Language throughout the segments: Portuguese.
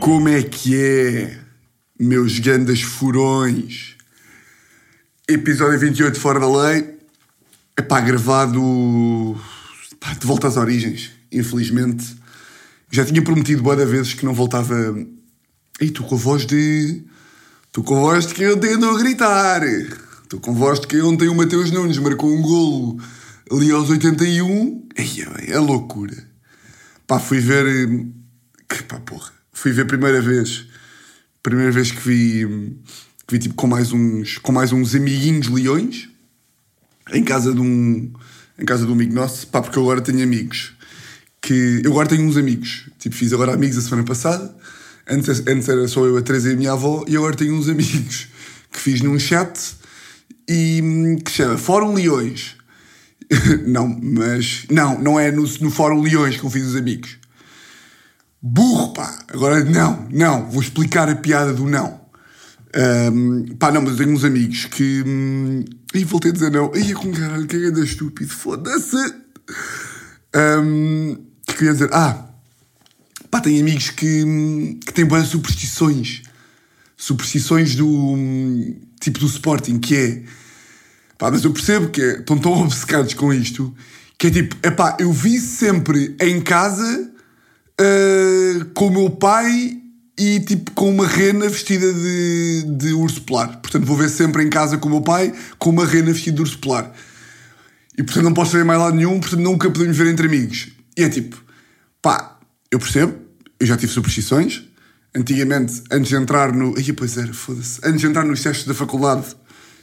Como é que é, meus grandes furões? Episódio 28 de Fora da Lei. É pá, gravado pá, de volta às origens, infelizmente. Já tinha prometido boa vezes que não voltava. Ei, tu com a voz de. Tu com a voz de que ontem andou a gritar. Tu com a voz de que ontem o Mateus Nunes marcou um golo ali aos 81. Ei, é, é loucura. Pá, fui ver. eh, Que pá, porra. Fui ver primeira vez. Primeira vez que vi. Que vi tipo com mais uns. Com mais uns amiguinhos leões. Em casa de um. Em casa de um amigo nosso. Pá, porque eu agora tenho amigos. Que. Eu agora tenho uns amigos. Tipo, fiz agora amigos a semana passada. Antes, antes era só eu a Teresa e a minha avó. E agora tenho uns amigos. Que fiz num chat. E. Que chama Fórum Leões. não, mas. Não, não é no, no Fórum Leões que eu fiz os amigos. Burro, pá! Agora não, não, vou explicar a piada do não. Ahm, pá, não, mas tenho uns amigos que. Hum, Ih, voltei a dizer não. Ih, com caralho, que é estúpido, foda-se! Ahm, que queria dizer? Ah, pá, tenho amigos que, hum, que têm boas superstições. Superstições do. hum, tipo do Sporting, que é. Pá, mas eu percebo que é- estão tão obcecados com isto que é tipo, epá, eu vi sempre em casa ah, com o meu pai e tipo com uma rena vestida de, de urso polar. Portanto, vou ver sempre em casa com o meu pai com uma rena vestida de urso polar. E portanto não posso ver mais lado nenhum, portanto nunca podemos ver entre amigos. E é tipo, pá, eu percebo, eu já tive superstições. Antigamente, antes de entrar no. Ai, pois era, foda-se. Antes de entrar nos testes da faculdade,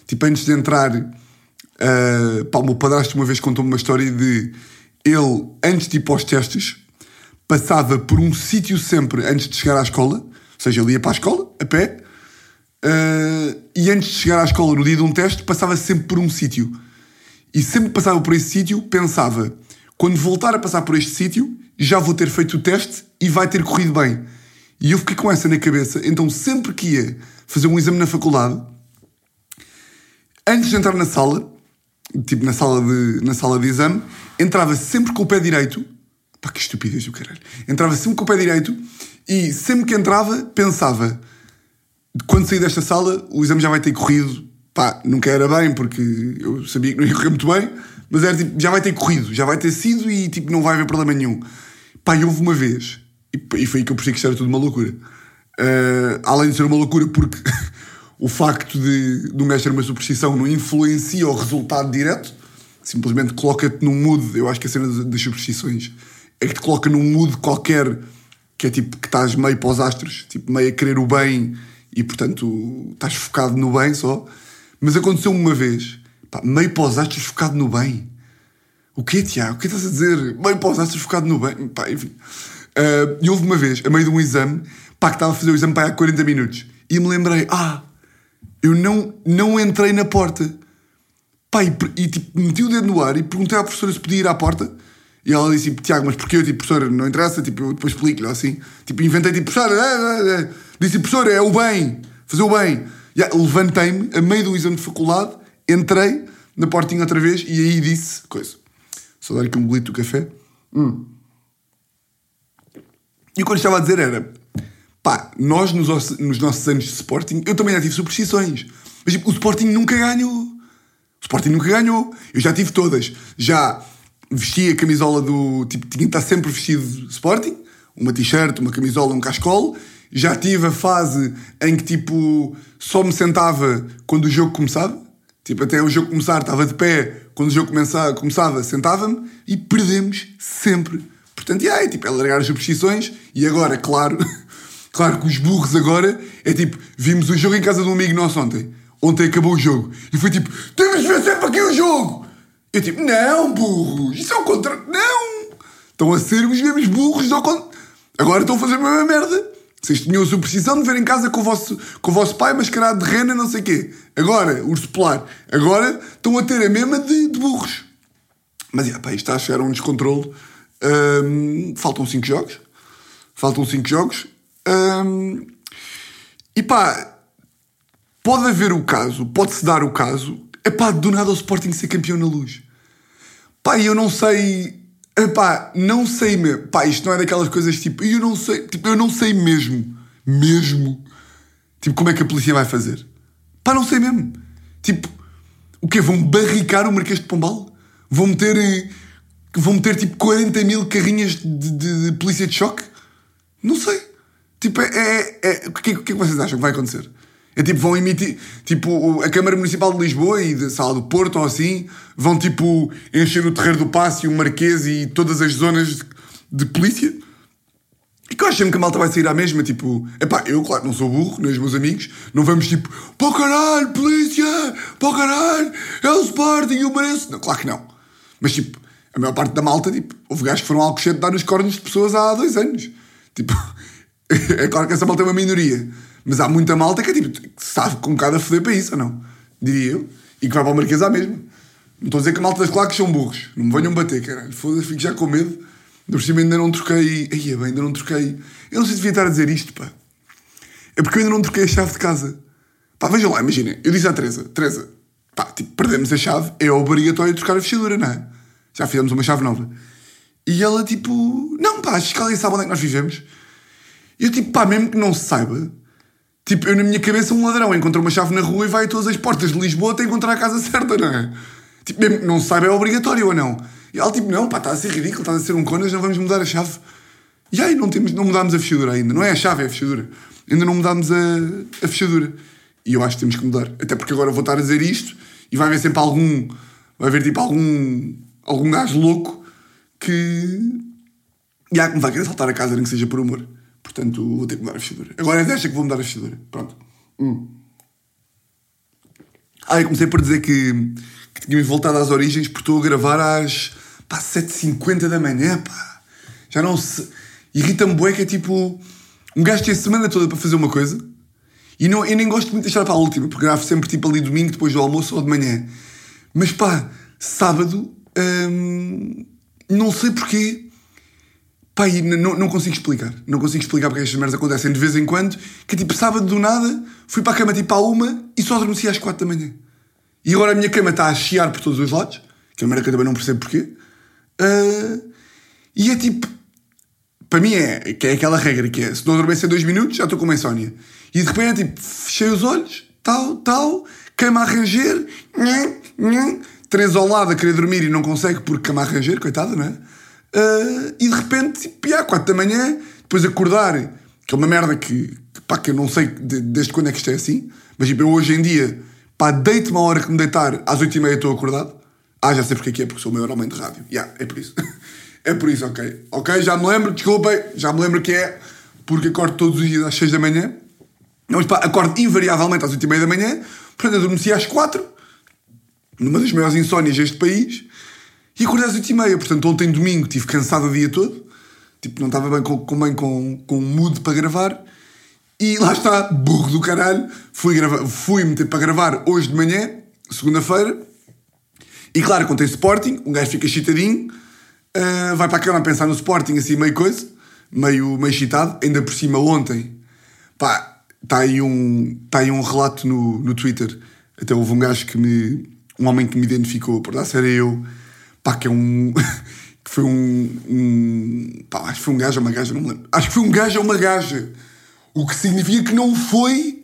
tipo, antes de entrar. Ah, pá, o meu padrasto uma vez contou-me uma história de ele, antes de ir para os testes, passava por um sítio sempre antes de chegar à escola, ou seja, ele ia para a escola, a pé, ah, e antes de chegar à escola no dia de um teste, passava sempre por um sítio. E sempre passava por esse sítio, pensava: quando voltar a passar por este sítio, já vou ter feito o teste e vai ter corrido bem. E eu fiquei com essa na cabeça, então sempre que ia fazer um exame na faculdade, antes de entrar na sala, tipo na sala de, na sala de exame, entrava sempre com o pé direito. Pá, que estupidez do caralho. Entrava sempre com o pé direito e sempre que entrava, pensava: quando sair desta sala, o exame já vai ter corrido. Pá, nunca era bem, porque eu sabia que não ia correr muito bem, mas era tipo, já vai ter corrido, já vai ter sido e tipo, não vai haver problema nenhum. Pá, e houve uma vez, e, e foi aí que eu percebi que isto era tudo uma loucura. Ah, além de ser uma loucura, porque o facto de, do mestre ter uma superstição não influencia o resultado direto, simplesmente coloca-te num mood. Eu acho que a cena das, superstições é que te coloca num mood qualquer que é tipo que estás meio para os astros, tipo meio a querer o bem e portanto estás focado no bem só. Mas aconteceu-me uma vez, pá, meio para os astros focado no bem. O quê, Tiago? O que estás a dizer? Meio para os astros focado no bem. Pá, enfim. Ah, e houve uma vez, a meio de um exame, pá, que estava a fazer o exame pá, há 40 minutos. E me lembrei, ah, eu não, não entrei na porta. Pá, e, e, tipo, meti o dedo no ar e perguntei à professora se podia ir à porta. E ela disse, tipo, Tiago, mas porquê? Eu, tipo, professora, não interessa, tipo, eu depois explico-lhe, assim. Tipo, inventei, tipo, professora, é, é, é. disse, professora, é o bem, fazer o bem. Levantei-me, a meio do exame de faculdade, entrei na portinha outra vez e aí disse, coisa, só dar aqui um bolito do café. Hum. E o que eu estava a dizer era, pá, nós nos, os- nos nossos anos de Sporting, eu também já tive superstições. Mas tipo, o Sporting nunca ganhou. O Sporting nunca ganhou. Eu já tive todas. Já vesti a camisola do. Tipo, tinha que estar sempre vestido Sporting. Uma t-shirt, uma camisola, um cascol. Já tive a fase em que, tipo, só me sentava quando o jogo começava. Tipo, até o jogo começar, estava de pé. Quando o jogo começava, começava sentava-me. E perdemos sempre. Portanto, e aí, tipo, é largar as superstições. E agora, claro, claro que os burros agora é tipo, vimos o jogo em casa de um amigo nosso ontem. Ontem acabou o jogo. E foi tipo, temos de ver sempre aqui o jogo. Eu tipo, não, burros, isso é o contrário. Não! Estão a ser os mesmos burros ao Agora estão a fazer a mesma merda. Vocês tinham a superstição de ver em casa com o vosso, com o vosso pai mascarado de rena, não sei quê. Agora, urso polar. Agora estão a ter a mesma de, de burros. Mas, yeah, pá, isto está a chegar a um descontrole. Ahm, faltam 5 jogos. Faltam 5 jogos. E pá, pode haver o caso, pode-se dar o caso, é pá, do nada o Sporting ser campeão na luz. Pá, eu não sei Epá, não sei mesmo. Pá, isto não é daquelas coisas tipo, eu não sei, tipo, eu não sei mesmo, mesmo, tipo, como é que a polícia vai fazer. Pá, não sei mesmo. Tipo, o quê? Vão barricar o Marquês de Pombal? Vão meter, eh, vão meter tipo 40 mil carrinhas de, de- de polícia de choque? Não sei. Tipo, é, é, é- o, que, que é que vocês acham que vai acontecer? É tipo, vão emitir, tipo, a Câmara Municipal de Lisboa e da Sala do Porto ou assim, vão tipo encher o Terreiro do Passo e o Marquês e todas as zonas de, de polícia? E que eu acho que a malta vai sair à mesma, tipo, epá, eu, claro, não sou burro, nem os meus amigos, não vamos tipo, pô caralho, polícia, pô caralho, é o Sporting, eu mereço. Não, claro que não. Mas tipo, a maior parte da malta, tipo, houve gajos que foram ao cochete dar nos cornos de pessoas há dois anos. Tipo, é claro que essa malta é uma minoria, mas há muita malta que é tipo, que está com um bocado a foder para isso, ou não? Diria eu. E que vai para o Marquês à mesma. Não estou a dizer que a malta das claques são burros. Não me venham bater, caralho. Foda-se, fico já com medo. Por cima ainda não troquei. Ai, bem, ainda não troquei. Eu não sei se devia estar a dizer isto, pá. É porque eu ainda não troquei a chave de casa. Pá, vejam lá, imaginem. Eu disse à Teresa: Teresa, pá, tipo, perdemos a chave, é obrigatório trocar a fechadura, não é? Já fizemos uma chave nova. E ela, tipo, não, pá, acho que ela sabe onde é que nós vivemos. E eu, tipo, pá, mesmo que não se saiba, tipo, eu na minha cabeça, um ladrão encontra uma chave na rua e vai a todas as portas de Lisboa até encontrar a casa certa, não é? Tipo, mesmo que não se saiba, é obrigatório ou não? E ela, tipo, não, pá, está a ser ridículo, está a ser um conas, não vamos mudar a chave. E aí, não, temos, não mudámos a fechadura ainda. Não é a chave, é a fechadura. Ainda não mudámos a, a fechadura. E eu acho que temos que mudar. Até porque agora vou estar a dizer isto e vai haver sempre algum. Vai haver tipo algum. algum gajo louco que. E há que me vai querer saltar a casa, nem que seja por humor. Portanto, vou ter que mudar a fechadura. Agora é desta que vou mudar a fechadura. Pronto. Hum. Ah, eu comecei por dizer que, que tinha voltado às origens porque estou a gravar às pá, 7h50 da manhã, pá. Já não se. Irrita-me bué que é tipo. Um gajo tem a semana toda para fazer uma coisa e não, eu nem gosto muito de deixar para a última, porque gravo sempre tipo ali domingo, depois do almoço ou de manhã. Mas pá, sábado. hum, não sei porquê. Pá, e não, não consigo explicar. Não consigo explicar porque estas merdas acontecem de vez em quando. Que tipo, sábado do nada, fui para a cama tipo à uma e só adormeci às quatro da manhã. E agora a minha cama está a chiar por todos os lados, que é uma merda que eu também não percebo porquê. Ah, e é tipo. Para mim é, que é aquela regra que é: se não adormecer dois minutos, já estou com uma insónia. E de repente é tipo, fechei os olhos, tal, tal, cama a ranger, três ao lado a querer dormir e não consegue porque cama a ranger, coitada, não é? Ah, e de repente, tipo, já, quatro da manhã, depois acordar, que é uma merda que, que, pá, que eu não sei de- desde quando é que isto é assim, mas tipo, eu hoje em dia, pá, deito-me a hora que me deitar, às oito e meia estou acordado. Ah, já sei porque é que é, porque sou o maior homem de rádio. Já, é por isso. é por isso, ok. Ok, já me lembro, desculpem, já me lembro que é, porque acordo todos os dias às seis da manhã. Não, mas pá, acordo invariavelmente às oito e meia da manhã, portanto, adormeci às quatro, numa das maiores insónias deste país, e acordei às oito e meia. Portanto, ontem domingo estive cansado o dia todo, tipo, não estava bem com, com, bem com, com mood para gravar, e lá está, burro do caralho, fui, gravar, fui meter para gravar hoje de manhã, segunda-feira, e claro, tem Sporting, um gajo fica chitadinho, ah, vai para a cama a pensar no Sporting, assim, meio coisa, meio, meio chitado. Ainda por cima, ontem, pá, está aí um, tá aí um relato no, no Twitter. Até houve um gajo que me. Um homem que me identificou, por dar era eu, pá, que é um. que foi um, um. pá, acho que foi um gajo ou uma gaja, não me lembro. Acho que foi um gajo ou uma gaja. O que significa que não foi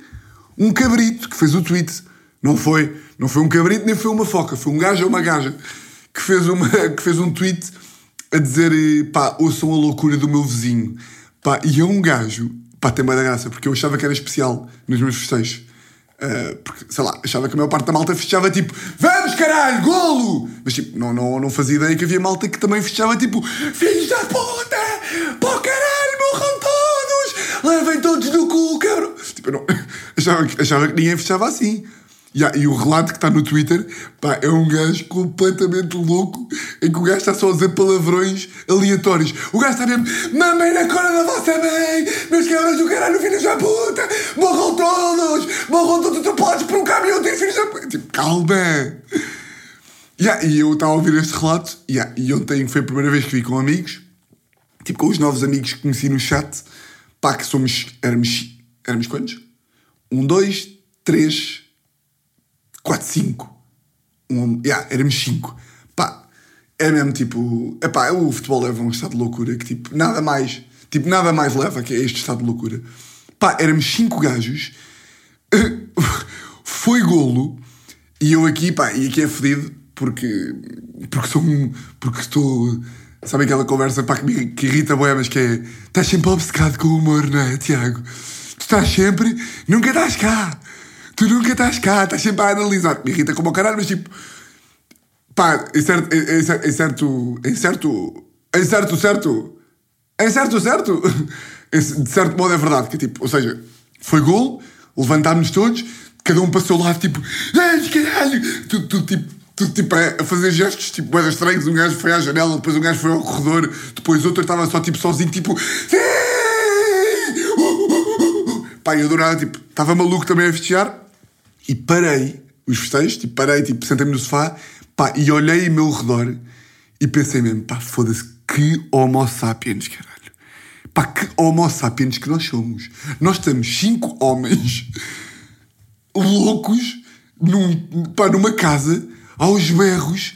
um cabrito que fez o tweet. Não foi, não foi um cabrito nem foi uma foca, foi um gajo ou uma gaja que fez, uma, que fez um tweet a dizer pá, ouçam a loucura do meu vizinho. Pá, e é um gajo, pá, tem bem da graça, porque eu achava que era especial nos meus festejos. Ah, porque, sei lá, achava que a maior parte da malta festejava tipo Vamos caralho, golo! Mas tipo, não, não, não fazia ideia que havia malta que também festejava tipo Filhos da puta! Pô caralho, morram todos! Levem todos no cu, cabrão! Tipo, não, achava, achava que ninguém festejava assim. Há- e o relato que está no Twitter, pá, é um gajo completamente louco em que o gajo está só a dizer palavrões aleatórios. O gajo está mesmo, mamem na cora da vossa mãe, meus cabrões do caralho, filhos da puta, morram todos, morram todos atropelados por um caminhão, tem filhos da puta. Tipo, calma. Yeah, e eu estava a ouvir este relato, yeah, e ontem foi a primeira vez que vi com amigos, tipo com os novos amigos que conheci no chat, pá, que somos, éramos, éramos quantos? Um, dois, três, 4, 5. Um, yeah, éramos 5. Pá, é mesmo tipo. Epá, o futebol leva a um estado de loucura que tipo, nada mais. Tipo, nada mais leva que este estado de loucura. Pá, éramos cinco gajos. Foi golo. E eu aqui, pá, e aqui é fedido porque. Porque sou um. Porque estou. Sabe aquela conversa pá, que, me, que irrita boemas que é. Estás sempre obcecado com o humor, não é, Tiago? Tu estás sempre. Nunca estás cá. Tu nunca estás cá. Estás sempre a analisar. Me irrita como o caralho, mas tipo. Pá, em certo. Em certo. Em certo. Em certo. Em certo, certo. Em certo, certo. De certo modo é verdade. Que tipo, ou seja, foi gol, levantámos-nos todos, cada um seu lado, tipo. Ai, caralho! Tudo, tudo tipo tudo tipo a fazer gestos tipo boedas estranhos. Um gajo foi à janela, depois um gajo foi ao corredor, depois outro estava só tipo sozinho, tipo. Pá, eu adorava, tipo, estava maluco também a festejar e parei os festejos, tipo, parei, tipo, sentei-me no sofá, pá, e olhei ao meu redor e pensei mesmo, pá, foda-se, que homo sapiens, caralho. Pá, que homo sapiens que nós somos. Nós estamos cinco homens loucos num, pá, numa casa aos berros,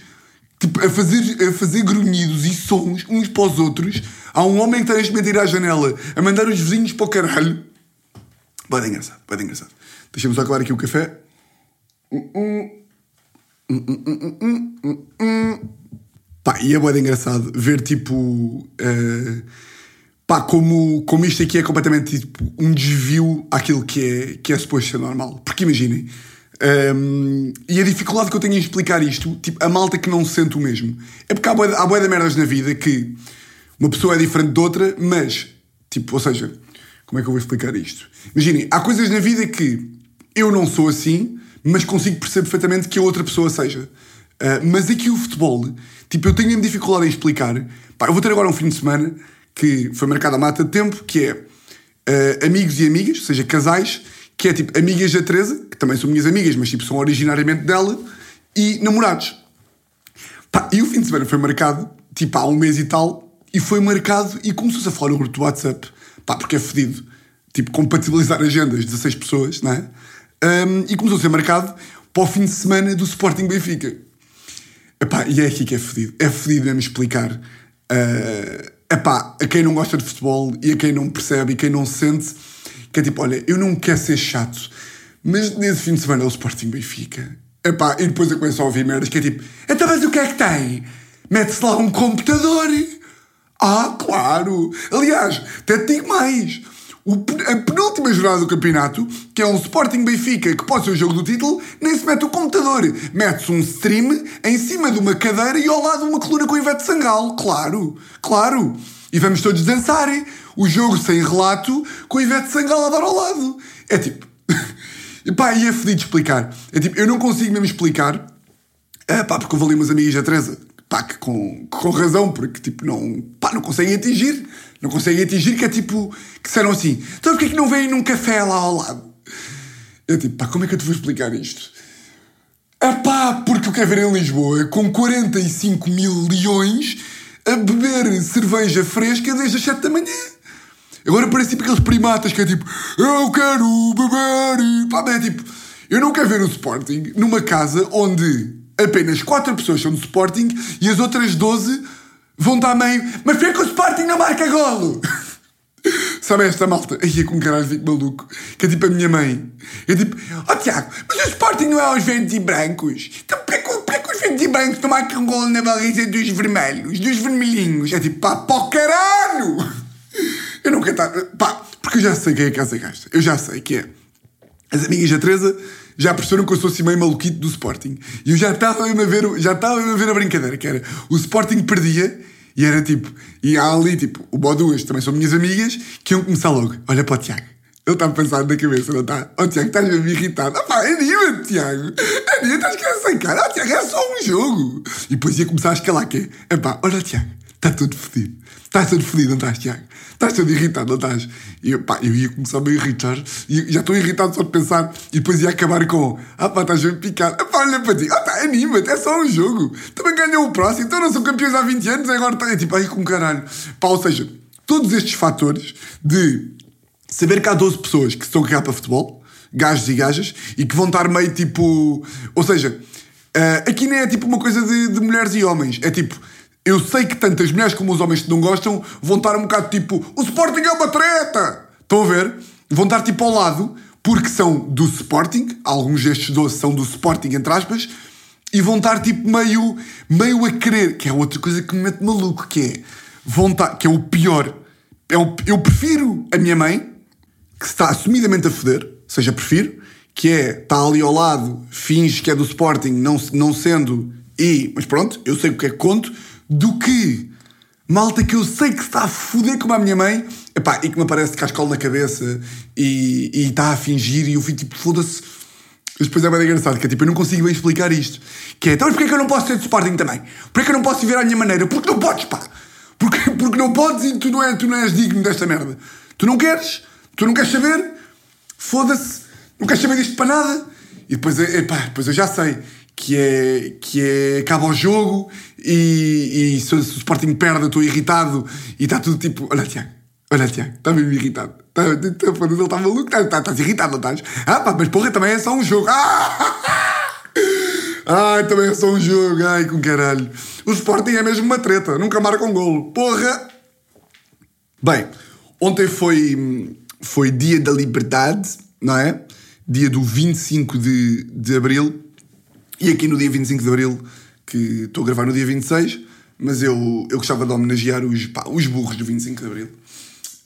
tipo, a fazer, a fazer grunhidos e sons uns para os outros. Há um homem que está a ir à janela a mandar os vizinhos para o caralho. Pode engraçado, pode engraçado. Deixa-me só acabar aqui o café. Pá, e é bem engraçado ver tipo. Uh, pá, como, como isto aqui é completamente tipo, um desvio àquilo que é, que é suposto ser normal. Porque imaginem, um, e a dificuldade que eu tenho em explicar isto, tipo, a malta que não se sente o mesmo. É porque há boia, há merdas na vida que uma pessoa é diferente de outra, mas, tipo, ou seja, como é que eu vou explicar isto? Imaginem, há coisas na vida que eu não sou assim, mas consigo perceber perfeitamente que a outra pessoa seja. Uh, mas aqui o futebol, tipo, eu tenho dificuldade em explicar. Pá, eu vou ter agora um fim de semana que foi marcado a mata de tempo, que é uh, amigos e amigas, ou seja, casais, que é tipo amigas da Teresa, que também são minhas amigas, mas tipo são originariamente dela, e namorados. Pá, e o fim de semana foi marcado, tipo há um mês e tal, e foi marcado e começou-se a falar no grupo do WhatsApp, pá, porque é fedido, tipo compatibilizar agendas, 16 pessoas, não é? Um, e começou a ser marcado para o fim de semana do Sporting Benfica. Epá, e é aqui que é fedido. É fedido mesmo explicar uh, epá, a quem não gosta de futebol e a quem não percebe e quem não sente que é tipo, olha, eu não quero ser chato, mas nesse fim de semana é o Sporting Benfica. Epá, e depois eu começo a ouvir merdas que é tipo, então mas o que é que tem? Mete-se lá um computador. Ah, claro. Aliás, até te digo mais. O, a penúltima jornada do campeonato, que é um Sporting Benfica que pode ser o jogo do título, nem se mete o computador. Mete-se um stream em cima de uma cadeira e ao lado uma coluna com Ivete Sangal. Claro, claro. E vamos todos dançar o jogo sem relato com a Ivete Sangalo a dar ao lado. É tipo. pá, e é fedido explicar. É tipo, eu não consigo mesmo explicar. É, pá, porque eu vou ali umas amigas da Teresa. Pá, que com, com razão, porque tipo, não. Pá, não conseguem atingir. Não conseguem atingir, que é tipo. Que disseram assim: então porquê que não vêm num café lá ao lado? Eu tipo, pá, como é que eu te vou explicar isto? É pá, porque eu quero ver em Lisboa com 45 mil leões a beber cerveja fresca desde as 7 da manhã. Agora parece tipo aqueles primatas que é tipo, eu quero beber. Pá, é tipo, eu não quero ver o Sporting numa casa onde apenas 4 pessoas são do Sporting e as outras 12 vão dar meio, mas fica que o Sporting não marca golo. Sabe esta malta? Aí é com caralho fico maluco. Que é tipo a minha mãe. É tipo, ó oh, Tiago, mas o Sporting não é aos verdes e brancos. Então porquê que os verdes e brancos não marcam golo na baliza dos vermelhos, dos vermelhinhos? É tipo, pá, pó caralho! Eu não quero estar. Pá, porque eu já sei quem é que essa gasta. Eu já sei que é. As amigas da Teresa já perceberam que eu sou assim meio maluquito do Sporting. E eu já estava a ver, já estava a ver a brincadeira, que era o Sporting perdia e era tipo, e há ali tipo, o Boduas também são minhas amigas, que iam começar logo. Olha para o Tiago. Ele está a pensar na cabeça, não está? Oh, Tiago, estás a me irritado. Ah pá, anima-te, Tiago. Anima, estás a sem cara. Oh, Tiago, é só um jogo. E depois ia começar a escalar, que é, pá, olha Tiago, está tudo fedido. Estás todo feliz, não estás, Tiago? Estás todo irritado, não estás? E eu, pá, eu ia começar a me irritar e já estou irritado só de pensar e depois ia acabar com ah pá, estás bem picado. Ah pá, olha para ti, ah tá, anima-te, é só um jogo. Também ganhou o próximo, então não são campeões há 20 anos, agora está, é tipo, aí com caralho. Pá, ou seja, todos estes fatores de saber que há 12 pessoas que estão a cagar para futebol, gajos e gajas, e que vão estar meio tipo. Ou seja, uh, aqui nem é tipo uma coisa de, de mulheres e homens, é tipo eu sei que tanto as mulheres como os homens que não gostam vão estar um bocado tipo: o Sporting é uma treta! Estão a ver? Vão estar tipo ao lado, porque são do Sporting, alguns destes doces são do Sporting, entre aspas, e vão estar tipo meio, meio a querer, que é outra coisa que me mete maluco, que é, vão estar, que é o pior. Eu, eu prefiro a minha mãe, que está assumidamente a foder, ou seja, prefiro, que é, está ali ao lado, finge que é do Sporting, não, não sendo, e, mas pronto, eu sei o que é que conto, do que malta que eu sei que está a foder como a minha mãe, epá, e que me aparece de cascola na cabeça e, e está a fingir, e eu fui tipo, foda-se. Depois é bem engraçado, que é tipo, eu não consigo bem explicar isto. Que é, então, mas porquê que eu não posso ser de Sporting também? Porquê que eu não posso viver à minha maneira? Porque não podes, pá! Porque, porque não podes e tu não, é, tu não és digno desta merda. Tu não queres, tu não queres saber, foda-se, não queres saber disto para nada. E depois, epá, depois eu já sei que é, que é acaba o jogo e, e se, o Sporting perde eu estou irritado e está tudo tipo, olha Tiago, olha Tiago, está mesmo irritado. Tá, tá, tá, ele está maluco, estás tá, tá, irritado, não estás? Ah pá, mas porra, também é só um jogo. Ah! Ai, também é só um jogo, ai com caralho. O Sporting é mesmo uma treta, nunca marca um golo. Porra! Bem, ontem foi, foi dia da liberdade, não é? Dia do 25 de, de Abril. E aqui no dia 25 de Abril, que estou a gravar no dia 26, mas eu, eu gostava de homenagear os, pá, os burros do 25 de Abril.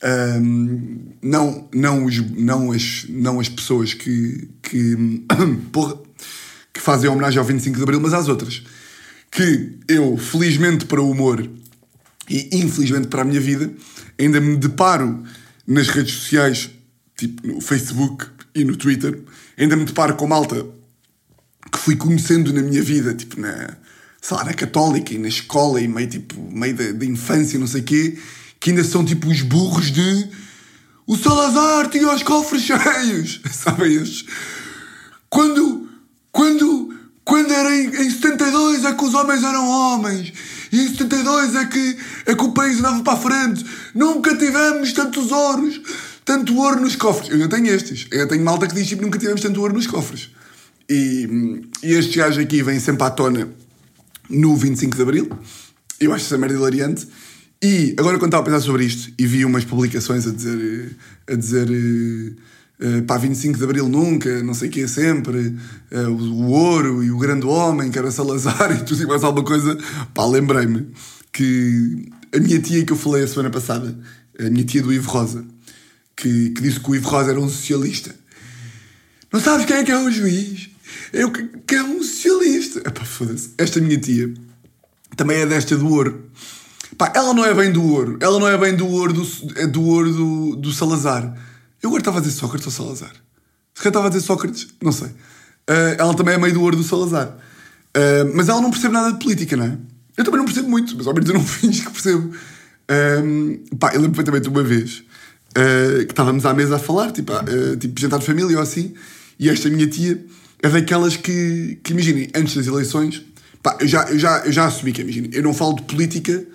Um, não, não, os, não, as, não as pessoas que, que, porra, que fazem homenagem ao 25 de Abril, mas às outras. Que eu, felizmente para o humor e infelizmente para a minha vida, ainda me deparo nas redes sociais, tipo no Facebook e no Twitter, ainda me deparo com malta que fui conhecendo na minha vida, tipo na, sei lá, na católica e na escola e meio tipo, meio da, da infância, não sei o quê, que ainda são tipo os burros de o Salazar tinha os cofres cheios, sabem estes? Quando, quando, quando era em, em 72 é que os homens eram homens e em 72 é que, é que o país andava para a frente. Nunca tivemos tantos ouros, tanto ouro nos cofres. Eu ainda tenho estes. Eu tenho malta que diz que tipo, nunca tivemos tanto ouro nos cofres. E, e estes aqui vêm sempre à tona no 25 de Abril. Eu acho essa merda hilariante. E agora, quando estava a pensar sobre isto e vi umas publicações a dizer, a dizer uh, pá, 25 de Abril nunca, não sei o que é sempre, o, o, ouro e o grande homem, que era Salazar e tudo e mais alguma coisa, pá, lembrei-me que a minha tia que eu falei a semana passada, a minha tia do Ivo Rosa, que, que disse que o Ivo Rosa era um socialista. Não sabes quem é que é o juiz? Eu que é um socialista. Epá, foda-se. Esta minha tia também é desta do ouro. Pá, ela não é bem do ouro. Ela não é bem do ouro do, é do, ouro do, do Salazar. Eu agora estava a dizer Sócrates ou Salazar? Se calhar estava a dizer Sócrates, não sei. Uh, ela também é meio do ouro do Salazar. Uh, mas ela não percebe nada de política, não é? Eu também não percebo muito, mas ao menos eu não finge que percebo. Uh, pá, eu lembro perfeitamente uma vez uh, que estávamos à mesa a falar, tipo, uh, tipo jantar de família ou assim, e esta minha tia é daquelas que, que imaginem, antes das eleições, pá, eu já, eu já, eu já assumi que, imaginem, eu não falo de política,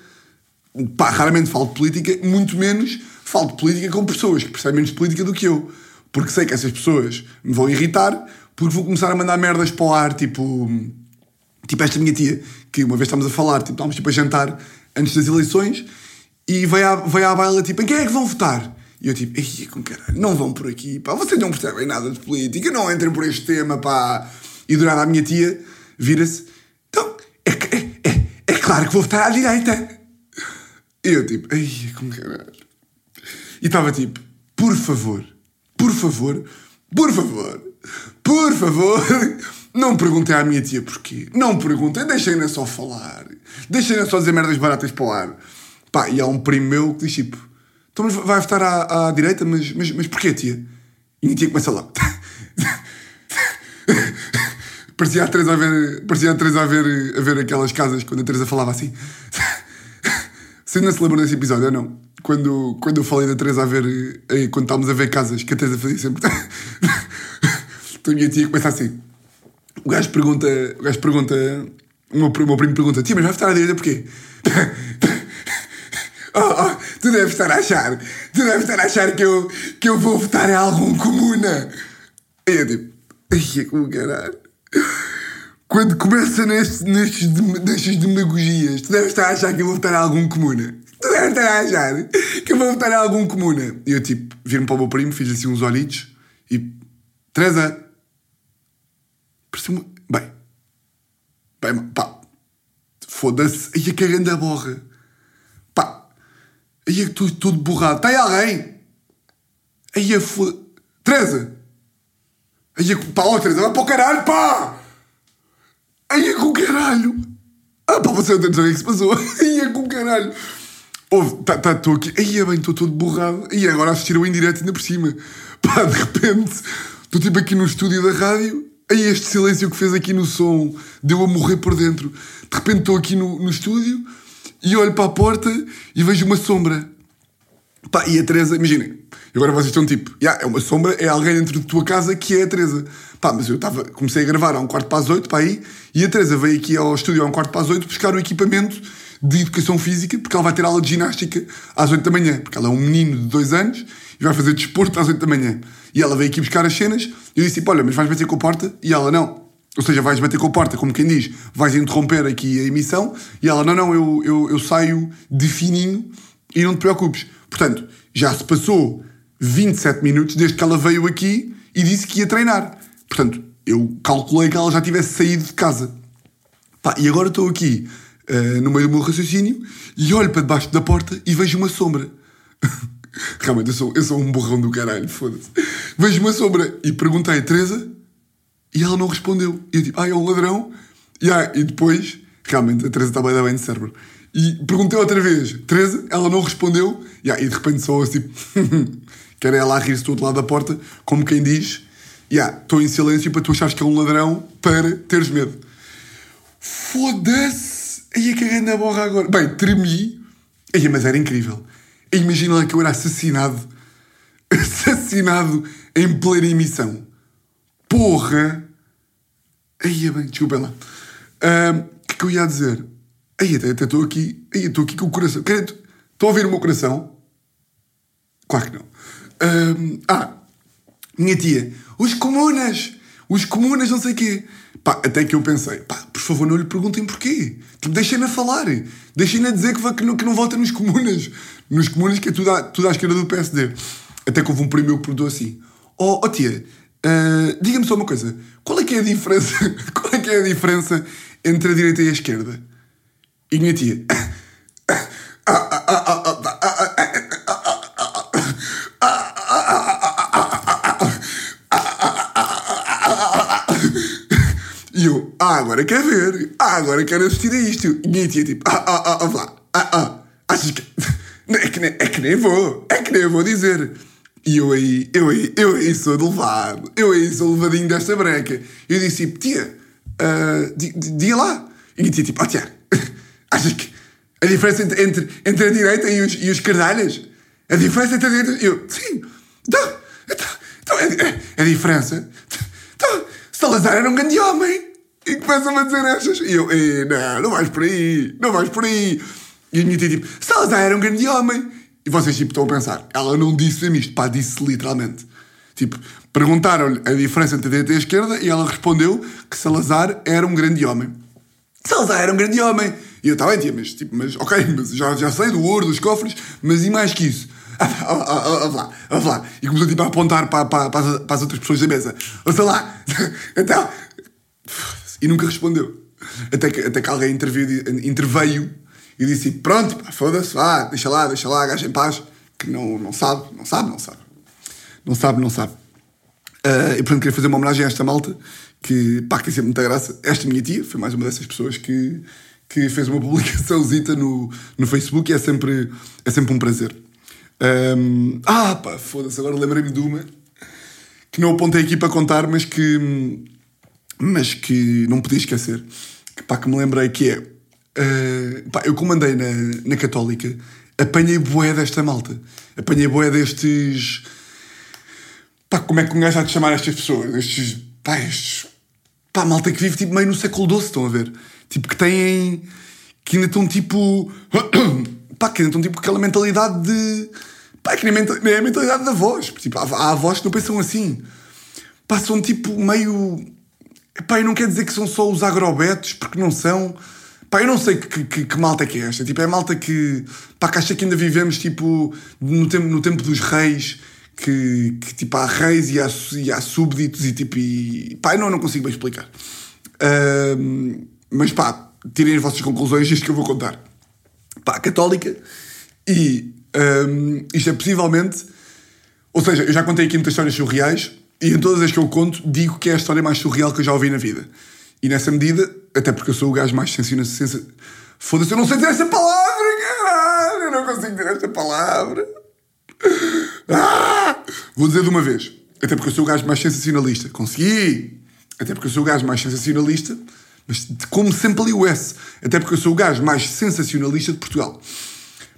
pá, raramente falo de política, muito menos falo de política com pessoas que percebem menos de política do que eu. Porque sei que essas pessoas me vão irritar, porque vou começar a mandar merdas para o ar, tipo. Tipo esta minha tia, que uma vez estávamos a falar, tipo, estávamos tipo a jantar antes das eleições, e veio à, veio à baila, tipo, em quem é que vão votar? E eu tipo, ei, com caralho, não vão por aqui, pá, vocês não percebem nada de política, não entrem por este tema, pá. E do nada a minha tia vira-se, então, é, é, é, é claro que vou votar à direita. E eu tipo, ei, com caralho. E estava tipo, por favor, por favor, por favor, por favor, não perguntem à minha tia porquê. Não perguntem, deixem-na só falar. Deixem-na só dizer merdas baratas para o ar. Pá, e há um primo meu que diz tipo, então, mas vai votar à, à direita, mas, mas, mas porquê, tia? E a tia começa lá. parecia a Teresa a ver, parecia a, Teresa a, ver, a ver aquelas casas quando a Teresa falava assim. Você não se lembra desse episódio ou não? Quando, quando eu falei da Teresa a ver, eh, quando estávamos a ver casas, que a Teresa fazia sempre. então a minha tia começa assim. O gajo pergunta, o gajo pergunta, o meu, o meu primo pergunta, tia, mas vai votar à direita porquê? oh, oh, tu deves estar a achar, tu deves estar a achar que eu, que eu vou votar em algum comuna. E eu tipo, ai, como caralho. quando começa neste, nestes, dem- nestas demagogias, tu deves estar a achar que eu vou votar em algum comuna. Tu deves estar a achar que eu vou votar em algum comuna. E eu, tipo, viro-me para o meu primo, fiz assim uns olhitos e. Teresa! Parecia-me. Bem. Bem, pá. Foda-se. Aí a cagando a borra. Aí é que estou todo borrado. Está aí alguém? Aí a foda. Teresa! Aí é que. Pá, ó, Teresa, vai para o caralho, pá! Aí é com caralho! Ah, pá, você não sabe o que se passou. Aí é com caralho! Ouve, tá, tá, estou aqui. Aí é bem, estou todo borrado. E agora a assistir ao indireto ainda por cima. Pá, de repente, estou tipo aqui no estúdio da rádio. Aí este silêncio que fez aqui no som deu a morrer por dentro. De repente estou aqui no, no estúdio e olho para a porta e vejo uma sombra. Pá, e a Teresa, imaginem, agora vocês estão tipo, "Ya, é uma sombra, é alguém dentro de tua casa que é a Teresa. Pá, mas eu estava, comecei a gravar a um quarto para as oito, pá, aí, e a Teresa veio aqui ao estúdio a um quarto para as oito buscar o equipamento de educação física, porque ela vai ter aula de ginástica às oito da manhã, porque ela é um menino de dois anos e vai fazer desporto às oito da manhã. E ela veio aqui buscar as cenas, e eu disse, tipo, olha, mas vais bater com a porta? E ela, não. Ou seja, vais bater com a porta, como quem diz, vais interromper aqui a emissão, e ela, não, não, eu, eu, eu saio de fininho e não te preocupes. Portanto, já se passou 27 minutos desde que ela veio aqui e disse que ia treinar. Portanto, eu calculei que ela já tivesse saído de casa. Pá, e agora estou aqui eh, no meio do meu raciocínio e olho para debaixo da porta e vejo uma sombra. Realmente, eu sou, eu sou um borrão do caralho, foda-se. Vejo uma sombra e perguntei a Teresa e ela não respondeu. E eu tipo, ah, é um ladrão? E, ah, e depois, realmente, a Teresa está bem, bem de cérebro. E perguntei outra vez, Teresa, ela não respondeu. E, ah, e de repente só assim, que era ela a rir-se do outro lado da porta, como quem diz, yeah, estou em silêncio para tu achares que é um ladrão para teres medo. Foda-se! Aí é a na borra agora. Bem, tremi. Aí, mas era incrível. Imagina lá que eu era assassinado. Assassinado em plena emissão. Porra! Aí é bem, desculpem lá. O que é que eu ia dizer? Aí até estou aqui. Aí estou aqui com o coração. Querem- Estão a ouvir o meu coração? Claro que não. Ahm, ah, minha tia, os comunas, os comunas, não sei o quê. Pá, até que eu pensei, pá, por favor, não lhe perguntem porquê. Tipo, deixem-na falar. Deixem-na dizer que, que, não, que não vota nos comunas. Nos comunas, que é tudo à, tudo à esquerda do PSD. Até que houve um primo meu que perguntou assim: Oh, oh tia, ah, diga-me só uma coisa. Qual é que é a diferença? Qual é que é a diferença entre a direita e a esquerda? E minha tia. E eu, ah, agora quer ver. Ah, agora quero assistir a isto. E minha tia, tipo, ah, ah, ah, ah, vá. Ah, ah, achas que. É que, nem, é que nem vou. É que nem vou dizer. E eu aí, eu aí, eu aí sou de levado. Eu aí sou levadinho desta breca. Eu disse, tipo, tia, ah, diga lá. E minha tia, tipo, ah, tia, achas que a diferença entre, entre, entre a direita e os, e os cardalhas? A diferença entre a direita e eu, sim, então, então, então é a diferença. Então, Salazar era um grande homem. E começam-me a dizer estas. E eu, "Eh, não, não vais por aí, não vais por aí. E a minha tia, tipo, Salazar era um grande homem. E vocês, tipo, estão a pensar, ela não disse-me isto, pá, disse literalmente. Tipo, perguntaram-lhe a diferença entre a direita e a esquerda e ela respondeu que Salazar era um grande homem. Salazar era um grande homem. E eu estava tia, mas, tipo, mas ok, mas já, já sei do ouro, dos cofres, mas e mais que isso? Ah, lá, ah, lá. E começou tipo, a apontar para, para, para, as, para as outras pessoas da mesa. Ouça lá, então. E nunca respondeu. Até que, até que alguém interveio, interveio e disse: Pronto, foda-se, vá, deixa lá, deixa lá, gajo em paz, que não, não sabe, não sabe, não sabe. Não sabe, não sabe. Ah, e portanto queria fazer uma homenagem a esta malta que, pá, que tem sempre muita graça. Esta minha tia foi mais uma dessas pessoas que, que fez uma publicaçãozita no, no Facebook e é sempre, é sempre um prazer. Ahm, ah, pá, foda-se, agora lembrei-me de uma que não apontei aqui para contar, mas que, mas que não podia esquecer. Que, pá, que me lembrei que é. Ah, pá, eu comandei na, na Católica, apanhei boé desta malta. Apanhei boé destes. Pá, como é que um gajo há de chamar estas pessoas? Estes. Pá, estes. Pá, malta que vive tipo meio no século XII, estão a ver? Tipo, que têm. que ainda estão tipo. pá, que ainda estão tipo com aquela mentalidade de. pá, que nem, é a mentalidade da voz. Tipo, há, há avós que não pensam assim. Pá, são tipo meio. Epá, eu não quer dizer que são só os agrobetos, porque não são. Pá, eu não sei que, que, que malta é que é esta. Tipo, é malta que. Pá, que acha que ainda vivemos, tipo, no tempo, no tempo dos reis, que, que tipo, há reis e há, e há súbditos e tipo. E, pá, eu não, não consigo bem explicar. Mas pá, tirem as vossas conclusões, isto que eu vou contar. Pá, católica e ahm, isto é possivelmente. Ou seja, eu já contei aqui muitas histórias surreais e em todas as que eu conto digo que é a história mais surreal que eu já ouvi na vida. E nessa medida, até porque eu sou o gajo mais. Sensa... Foda-se, eu não sei dizer esta palavra, caralho! Eu não consigo dizer esta palavra. Ah! Vou dizer de uma vez. Até porque eu sou o gajo mais sensacionalista. Consegui! Até porque eu sou o gajo mais sensacionalista, mas como sempre ali o S. Até porque eu sou o gajo mais sensacionalista de Portugal.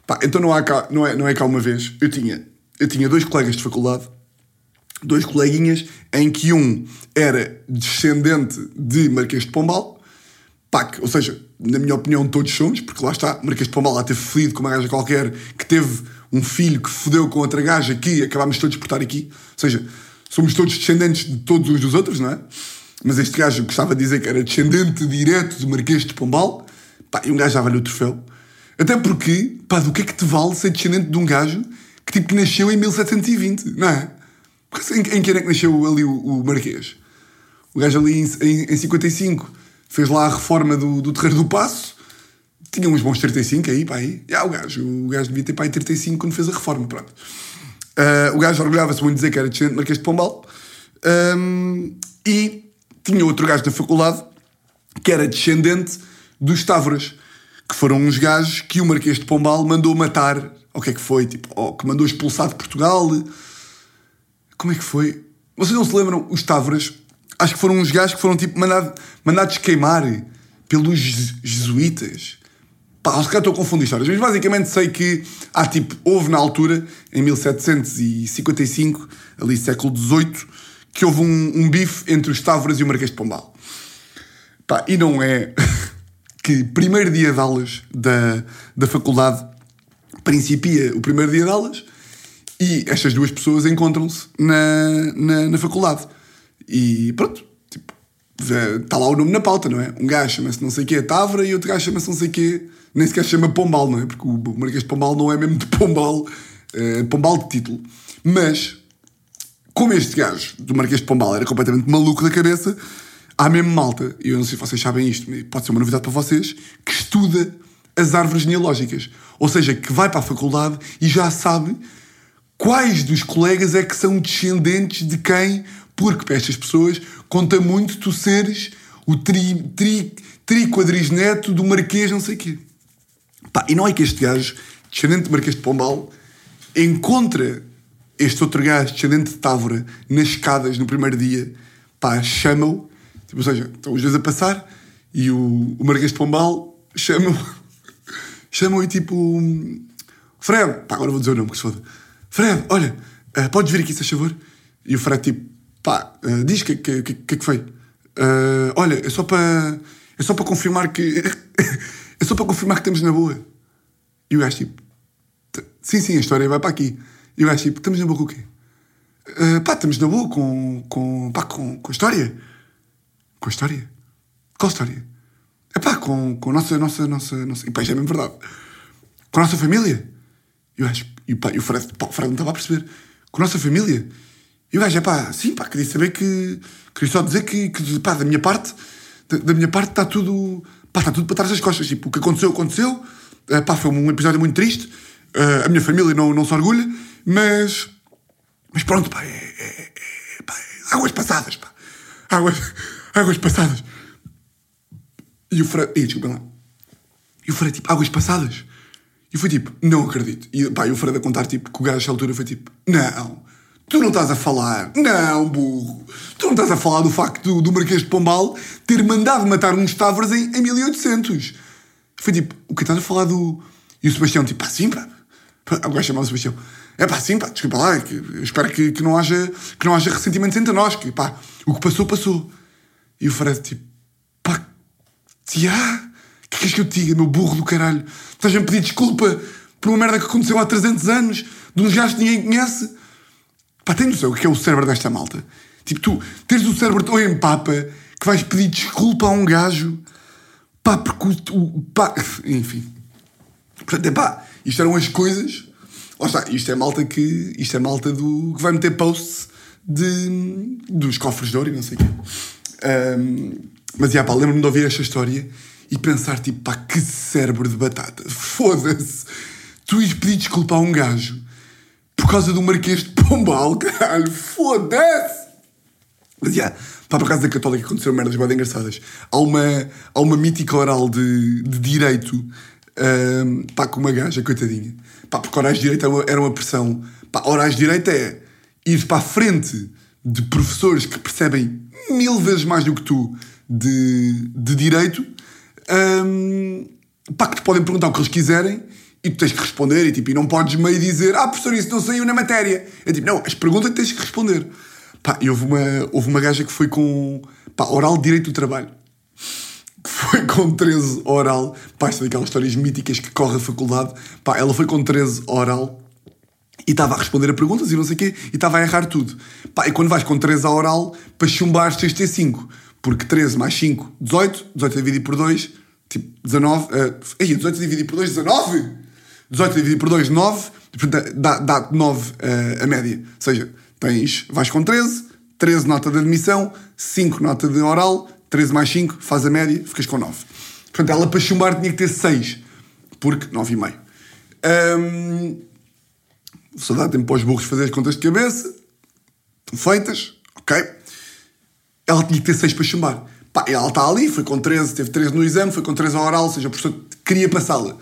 Pá, então não, há cá, não, é, não é cá uma vez. Eu tinha, eu tinha dois colegas de faculdade, dois coleguinhas, em que um era descendente de Marquês de Pombal, que, ou seja, na minha opinião, todos somos, porque lá está, Marquês de Pombal lá teve felido com uma gaja qualquer que teve um filho que fodeu com outra gaja que acabámos todos por estar aqui. Ou seja, somos todos descendentes de todos uns dos outros, não é? Mas este gajo gostava de dizer que era descendente direto do Marquês de Pombal, pá, e um gajo dava-lhe o troféu. Até porque, pá, do que é que te vale ser descendente de um gajo que tipo nasceu em 1720, não é? Em, em que ano é que nasceu ali o, o Marquês? O gajo ali em, em, em 55 fez lá a reforma do, do Terreiro do Passo, tinha uns bons 35 aí, pá, aí. Já, o, gajo, o gajo devia ter pá, aí 35 quando fez a reforma, pronto. Ah, o gajo orgulhava-se muito de dizer que era descendente de Marquês de Pombal. Ahm, e tinha outro gajo da faculdade que era descendente dos Távoras, que foram uns gajos que o Marquês de Pombal mandou matar. O que é que foi? Tipo, que mandou expulsar de Portugal. Como é que foi? Vocês não se lembram? Os Távoras, acho que foram uns gajos que foram tipo mandado, mandados queimar pelos jes- jesuítas. Pá, se calhar estou a confundir histórias, mas basicamente sei que há tipo, houve na altura, em 1755, ali século XVIII, que houve um, um bife entre os Távoras e o Marquês de Pombal. Pá, e não é que primeiro dia de aulas da, da faculdade principia o primeiro dia de aulas e estas duas pessoas encontram-se na, na, na faculdade. E pronto, tipo, está lá o nome na pauta, não é? Um gajo chama-se não sei quê Távora e outro gajo chama-se não sei quê, nem sequer se chama Pombal, não é? Porque o Marquês de Pombal não é mesmo de Pombal, é Pombal de título. Mas como este gajo do Marquês de Pombal era completamente maluco da cabeça, há mesmo malta, e eu não sei se vocês sabem isto, mas pode ser uma novidade para vocês, que estuda as árvores genealógicas. Ou seja, que vai para a faculdade e já sabe quais dos colegas é que são descendentes de quem, porque para estas pessoas conta muito tu seres o tri, tri, do Marquês não sei quê. Pá, e não é que este gajo, descendente de Marquês de Pombal, encontra este outro gajo, descendente de Távora, nas escadas no primeiro dia, pá, chama-o, tipo, ou seja, estão os dois a passar e o, o Marquês de Pombal chama-o, chama-o e tipo, Fred, pá, agora vou dizer o nome, que se foda. Fred, olha, eh, podes vir aqui, se favor? E o Fred, tipo, pá, eh, diz o que, que, que, que é foi? Eh, olha, é só para. É só para confirmar que. é só para confirmar que estamos na boa. E o gajo, tipo, "T- sim, sim, a história vai para aqui. E o gajo, tipo, estamos na boa com o quê? "Eh, pá, estamos na boa com. com. pá, com, com a história. Com a história? Qual história? É pá, com, com a nossa, nossa, nossa, nossa. E pá, isto é mesmo verdade. Com a nossa família. E o gajo, e, pá, e o Fred, pá, o Fred não estava a perceber. Com a nossa família. E o gajo, é pá, sim, pá, queria saber que. Queria só dizer que, que pá, da minha parte, da, da minha parte está tudo. pá, está tudo para trás das costas. Tipo, o que aconteceu, aconteceu. Eh, pá, foi um episódio muito triste. Eh, a minha família não, não se orgulha, mas. Mas pronto, pá, é. é- é- pá, é águas passadas, pá. Águas, águas passadas. E o Fred. Ih, desculpa lá. E o Fred, tipo, águas passadas. E foi tipo, não acredito. E, pá, o Fred a contar, tipo, que o gajo, nessa altura, foi tipo, não, tu não estás a falar, não, burro. Tu não estás a falar do facto do, do Marquês de Pombal ter mandado matar uns Távoras em, em 1800. Foi tipo, o que estás a falar do. E o Sebastião, tipo, pá, sim, pá. O gajo chamava o Sebastião. É pá, sim, pá, desculpa lá, é que eu espero que, que, não haja, que não haja ressentimentos entre nós, que pá, o que passou, passou. E o Fred, tipo, pá, Tia, o que queres que eu te diga, meu burro do caralho? Estás a pedir desculpa por uma merda que aconteceu há 300 anos, de uns gajos que ninguém conhece? Pá, tem noção o que é o cérebro desta malta? Tipo, tu tens o cérebro tão em papa que vais pedir desculpa a um gajo, pá, porque o, pá, enfim. Portanto, é pá, isto eram as coisas, lá está, isto é malta que, isto é malta do, que vai meter posts de, dos cofres de ouro e não sei o quê. Ahm, mas, já, pá, lembro-me de ouvir esta história e pensar, tipo, pá, que cérebro de batata, foda-se, tu ires pedir desculpa a um gajo por causa do Marquês de Pombal, caralho, foda-se! Mas, já, pá, por causa da Católica aconteceram merdas bem engraçadas. Há uma, há uma mítica oral de, de direito, ahm, pá, com uma gaja, coitadinha. Pá, porque orais de direito era uma, era uma pressão. Pá, orais de direito é ir para a frente de professores que percebem mil vezes mais do que tu de, de direito, ahm, pá, que te podem perguntar o que eles quiserem e tu tens que responder e, tipo, e não podes meio dizer ah, professor, isso não saiu na matéria. É tipo, não, as perguntas tens que responder. Pá, e houve uma, houve uma gaja que foi com pá, oral direito do trabalho. Que foi com 13 oral. Pá, isto é daquelas histórias míticas que corre a faculdade. Pá, ela foi com 13 oral e estava a responder a perguntas e não sei o quê, e estava a errar tudo. Pá, e quando vais com 13 a oral, para chumbar tens de ter 5. Porque 13 mais 5, 18. 18 dividido por 2, tipo, 19. Uh, ei, 18 dividido por 2, 19! 18 dividido por 2, 9. Portanto, dá, dá 9 uh, a média. Ou seja, tens, vais com 13, 13 nota de admissão, 5 nota de oral, 13 mais 5, faz a média, ficas com 9. Portanto, ela para chumbar tinha que ter 6, porque 9,5. Um, só dá tempo para os burros fazer as contas de cabeça. Estão feitas, ok? Ela tinha que ter 6 para chumbar. Pá, ela está ali, foi com 13, teve 13 no exame, foi com 13 ao oral, ou seja, o professor queria passá-la.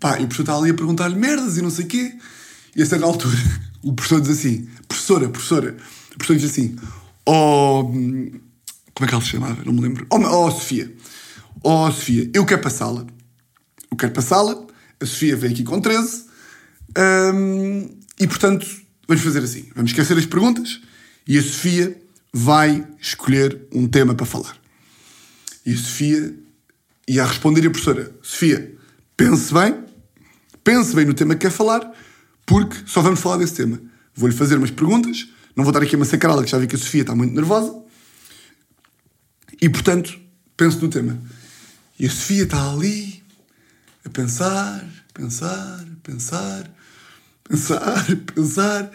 Pá, e o professor está ali a perguntar-lhe merdas e não sei o quê. E a certa altura, o professor diz assim: professora, professora, o professor diz assim: oh, como é que ela se chamava? Não me lembro. Oh, oh Sofia, oh Sofia, eu quero passá-la. Eu quero passá-la. A Sofia veio aqui com 13. hum, e portanto, vamos fazer assim: vamos esquecer as perguntas e a Sofia vai escolher um tema para falar. E Sofia ia responder a professora: Sofia, pense bem, pense bem no tema que quer falar, porque só vamos falar desse tema. Vou-lhe fazer umas perguntas, não vou estar aqui a massacrá-la, que já vi que a Sofia está muito nervosa. E portanto, pense no tema. E a Sofia está ali a pensar, pensar, pensar, pensar, pensar,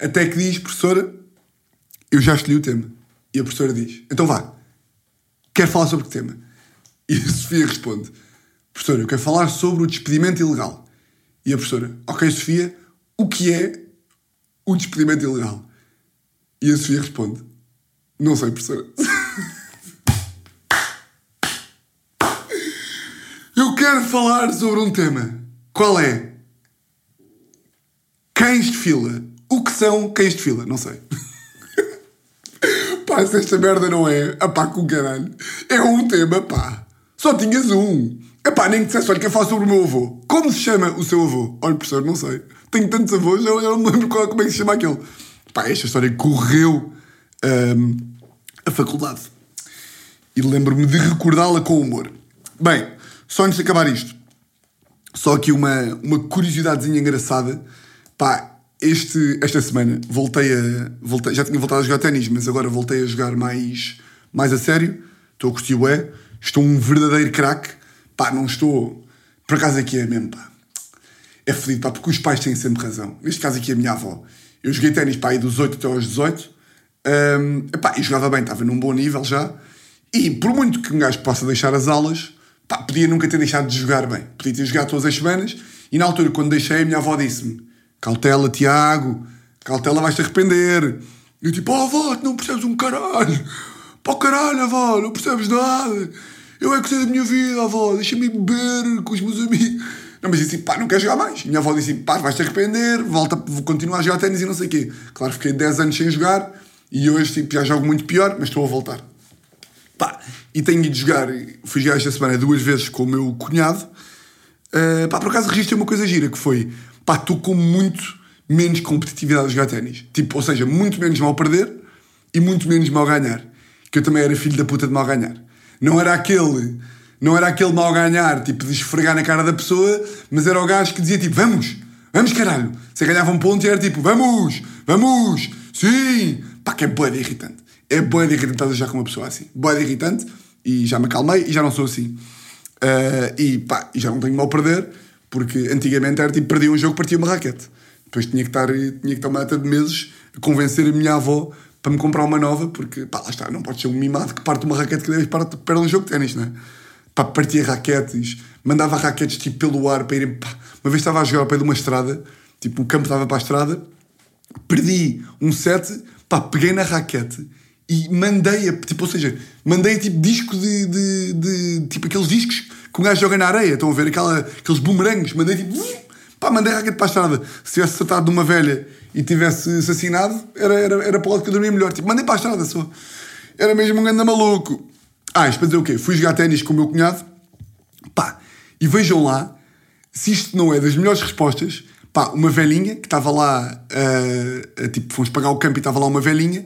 até que diz, professora, eu já escolhi o tema. E a professora diz, então vá, quer falar sobre que tema? E a Sofia responde, professora, eu quero falar sobre o despedimento ilegal. E a professora, ok, Sofia, o que é o despedimento ilegal? E a Sofia responde, não sei, professora. Eu quero falar sobre um tema. Qual é? Cães de fila. O que são cães de fila? Não sei. Pá, se esta merda não é. Ah pá, com caralho. É um tema, pá. Só tinhas um. É pá, nem que dissesse, olha, quer falar sobre o meu avô. Como se chama o seu avô? Olha, professor, não sei. Tenho tantos avós, eu, eu não me lembro qual, como é que se chama aquele. Pá, esta história correu hum, a faculdade. E lembro-me de recordá-la com humor. Bem, só antes de acabar isto, só aqui uma, uma curiosidadezinha engraçada. Pá, este, esta semana voltei a. Voltei, já tinha voltado a jogar ténis, mas agora voltei a jogar mais, mais a sério. Estou a curtir o é. Estou um verdadeiro craque. Pá, não estou. Por acaso aqui é mesmo, pá. É fodido, pá, porque os pais têm sempre razão. Neste caso aqui a minha avó. Eu joguei ténis, pá, aí dos 8 até aos 18. Um, epá, e jogava bem, estava num bom nível já. E por muito que um gajo possa deixar as aulas, pá, podia nunca ter deixado de jogar bem. Podia ter jogado todas as semanas. E na altura, quando deixei, a minha avó disse-me: Cautela, Tiago, cautela, vais-te arrepender. E eu tipo: Oh, avó, tu não percebes um caralho. Pá, caralho, avó, não percebes nada. Eu é que sei da minha vida, avó, deixa-me beber com os meus amigos. Não, mas disse pá, não quero jogar mais. Minha avó disse pá, vais-te arrepender, volta, vou continuar a jogar ténis e não sei o quê. Claro, fiquei 10 anos sem jogar e hoje tipo, já jogo muito pior, mas estou a voltar. Pá, e tenho ido jogar, fui jogar esta semana duas vezes com o meu cunhado. Uh, pá, por acaso registrei uma coisa gira que foi, pá, estou com muito menos competitividade a jogar ténis. Tipo, ou seja, muito menos mal perder e muito menos mal ganhar. Que eu também era filho da puta de mal ganhar. Não era aquele, não era aquele mal ganhar, tipo, de esfregar na cara da pessoa, mas era o gajo que dizia tipo, vamos, vamos caralho. Você ganhava um ponto e era tipo, vamos, vamos, sim. Pá, que é boa irritante. é boa de irritante já com uma pessoa assim. Boa de irritante e já me acalmei e já não sou assim. Uh, e pá, já não tenho mal perder, porque antigamente era tipo, perdia um jogo, partia uma raquete. Depois tinha que estar, tinha que estar uma data de meses a convencer a minha avó para me comprar uma nova, porque pá, lá está, não pode ser um mimado que parte uma raquete que deve parte, perde um jogo de ténis, não é? Pá, partia raquetes, mandava raquetes tipo pelo ar para irem. Pá. Uma vez estava a jogar ao pé de uma estrada, tipo o campo estava para a estrada, perdi um set, pá, peguei na raquete e mandei-a, tipo, ou seja, mandei tipo disco de, de, de, tipo aqueles discos que um gajo joga na areia, estão a ver aquela, aqueles bumerangues, mandei tipo, pá, mandei raquete para a estrada. Se tivesse acertado de uma velha e tivesse assassinado, era, era, era para o lado que eu dormia melhor. Tipo, mandei para a estrada só. Era mesmo um grande maluco. Ah, isto para dizer o quê? Fui jogar ténis com o meu cunhado, pá, e vejam lá se isto não é das melhores respostas. Pá, uma velhinha que estava lá, uh, uh, tipo, fomos pagar o campo e estava lá uma velhinha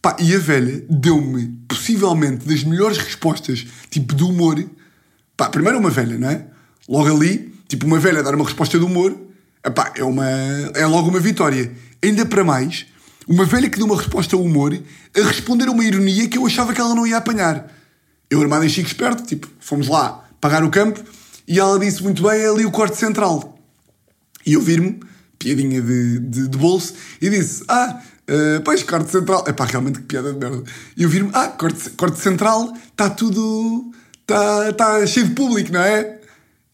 Pá, e a velha deu-me, possivelmente, das melhores respostas, tipo, de humor. Pá, primeiro uma velha, não é? Logo ali, tipo, uma velha dar uma resposta de humor, epá, é, uma, é logo uma vitória. Ainda para mais, uma velha que deu uma resposta a humor a responder uma ironia que eu achava que ela não ia apanhar. Eu, armado em chico esperto, tipo, fomos lá pagar o campo e ela disse muito bem é ali o corte central. E eu vir-me, piadinha de, de, de bolso, e disse: Ah, Uh, pois, corte central. É pá, realmente que piada de merda. E eu vi-me, ah, corte, corte central, está tudo. Está tá cheio de público, não é?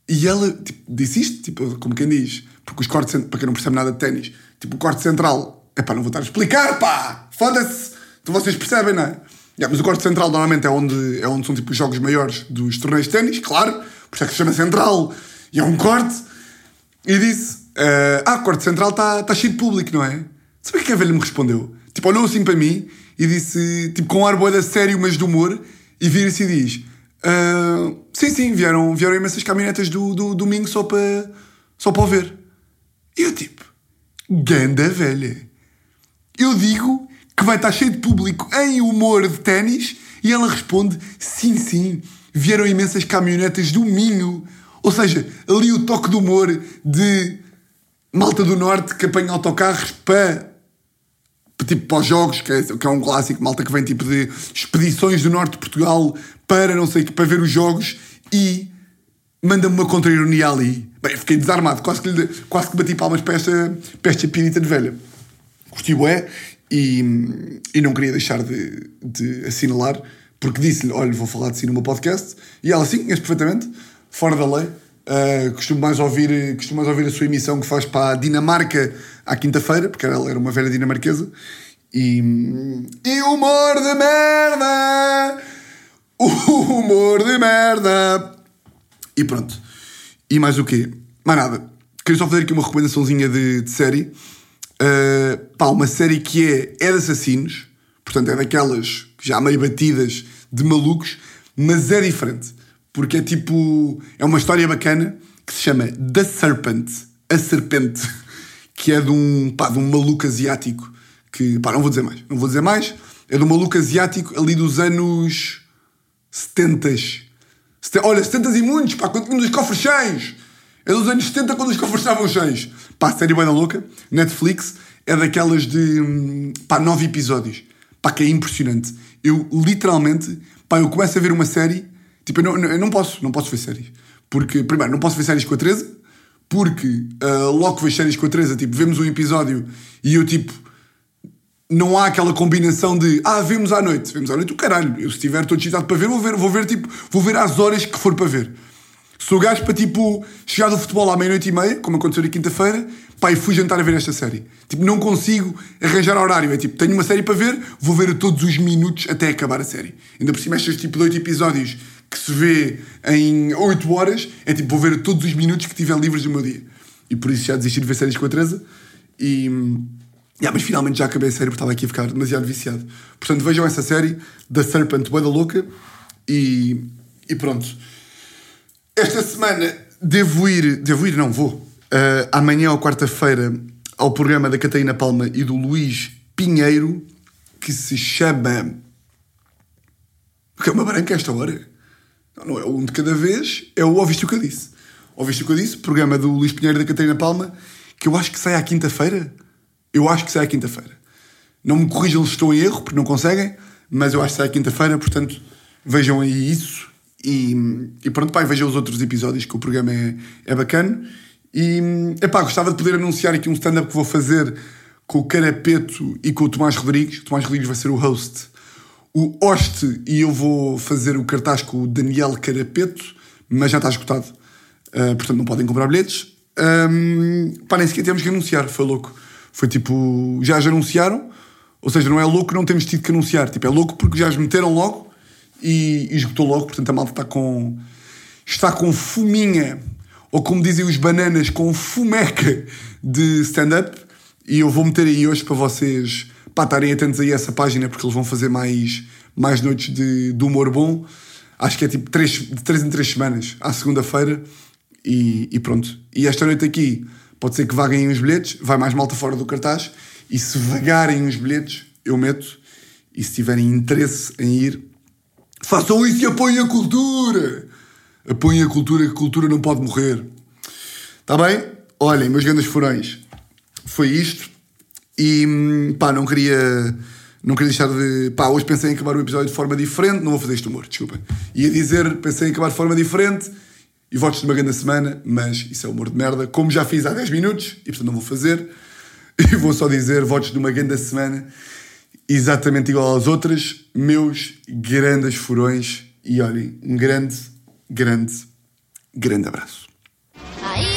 E ela tipo, disse isto, tipo, como quem diz, porque os cortes, para quem não percebe nada de ténis, tipo, o corte central, é pá, não vou estar a explicar, pá, foda-se, então vocês percebem, não é? Yeah, mas o corte central normalmente é onde, é onde são tipo os jogos maiores dos torneios de ténis, claro, por isso é que se chama central, e é um corte. E disse, uh, ah, o corte central está tá cheio de público, não é? Sabe o que a velha me respondeu? Tipo, olhou assim para mim e disse, tipo, com um ar boeda sério, mas de humor, e vira-se e diz: uh, Sim, sim, vieram, vieram imensas caminhonetas do, do domingo só para, só para ver. E eu, tipo, ganda velha. Eu digo que vai estar cheio de público em humor de ténis e ela responde: Sim, sim, vieram imensas caminhonetas do Minho. Ou seja, ali o toque de humor de malta do Norte que apanha autocarros para tipo para os jogos, que é, que é um clássico, malta que vem tipo de expedições do norte de Portugal para não sei para ver os jogos e manda-me uma contra-ironia ali. Bem, fiquei desarmado, quase que, lhe, quase que bati palmas para esta, para esta pirita de velha. Gostei bué e, e não queria deixar de, de assinalar, porque disse-lhe, olha, vou falar de si no meu podcast, e ela sim, conhece perfeitamente, fora da lei, Uh, costumo, mais ouvir, costumo mais ouvir a sua emissão que faz para a Dinamarca à quinta-feira, porque ela era uma velha dinamarquesa. E, e humor de merda! Humor de merda! E pronto. E mais o quê? Mais nada. Queria só fazer aqui uma recomendaçãozinha de, de série. Uh, pá, uma série que é, é de assassinos, portanto é daquelas já meio batidas de malucos, mas é diferente porque é tipo. É uma história bacana que se chama The Serpent, a serpente, que é de um, pá, de um maluco asiático que. pá, não vou dizer mais, não vou dizer mais. É de um maluco asiático ali dos anos 70. Olha, 70 e muitos, pá, quando os cofres cheios. É dos anos 70 quando os cofres estavam cheios. Pá, série bem da louca, Netflix, é daquelas de, pá, nove episódios. Pá, que é impressionante. Eu, literalmente, pá, eu começo a ver uma série Tipo, eu não, eu não posso, não posso ver séries. Porque, primeiro, não posso ver séries com a Teresa, porque uh, logo que vejo séries com a Teresa, tipo, vemos um episódio e eu, tipo, não há aquela combinação de, ah, vemos à noite, vemos à noite o caralho. Eu, se estiver todo excitado para ver, vou ver, vou ver, tipo, vou ver às horas que for para ver. Sou gajo para, tipo, chegar do futebol à meia-noite e meia, como aconteceu na quinta-feira, pá, e fui jantar a ver esta série. Tipo, não consigo arranjar horário. É tipo, tenho uma série para ver, vou ver a todos os minutos até acabar a série. Ainda por cima, estes tipo de oito episódios que se vê em 8 horas, é tipo, vou ver todos os minutos que tiver livres do meu dia. E por isso já desisti de ver séries com a Teresa. E. Yeah, mas finalmente já acabei a série porque estava aqui a ficar demasiado viciado. Portanto, vejam essa série, da Serpent Boa da Louca. E, e pronto. Esta semana devo ir. Devo ir, não, vou. Uh, amanhã ou quarta-feira ao programa da Catarina Palma e do Luís Pinheiro que se chama. Cama Branca a esta hora? Não, não é um de cada vez, é o Ouviste o que eu disse. Ouviste o que eu disse? Programa do Luís Pinheiro da Catarina Palma, que eu acho que sai à quinta-feira. Eu acho que sai quinta-feira. Não me corrijam se estou em erro, porque não conseguem, mas eu acho que sai quinta-feira, portanto vejam aí isso. E, e pronto, e vejam os outros episódios que o programa é, é bacana. E epá, gostava de poder anunciar aqui um stand-up que vou fazer com o Carapeto e com o Tomás Rodrigues. O Tomás Rodrigues vai ser o host. O host e eu vou fazer o cartaz com o Daniel Carapeto, mas já está esgotado. Uh, portanto, não podem comprar bilhetes. Um, pá, nem sequer temos que anunciar, foi louco. Foi tipo, já as anunciaram, ou seja, não é louco não temos tido que anunciar. Tipo, é louco porque já as meteram logo e, e esgotou logo, portanto a malta está com. está com fuminha, ou como dizem os bananas, com fumeca de stand-up. E eu vou meter aí hoje para vocês estarem atentos aí a essa página porque eles vão fazer mais, mais noites de, de humor bom. Acho que é tipo três, de 3 em 3 semanas, à segunda-feira. E, e, pronto. E esta noite aqui pode ser que vaguem uns bilhetes, vai mais malta fora do cartaz. E se vagarem os bilhetes, eu meto. E se tiverem interesse em ir, façam isso e apoiem a cultura. Apoiem a cultura, que a cultura não pode morrer. Está bem? Olhem, meus grandes furões. Foi isto. E pá, não queria. Não queria deixar de. Pá, hoje pensei em acabar o episódio de forma diferente. Não vou fazer este humor, desculpem. Ia dizer, pensei em acabar de forma diferente e votos de uma grande semana, mas isso é humor de merda, como já fiz há 10 minutos e portanto não vou fazer. E vou só dizer votos de uma grande semana, exatamente igual às outras, meus grandes furões. E olhem, um grande, grande, grande abraço. I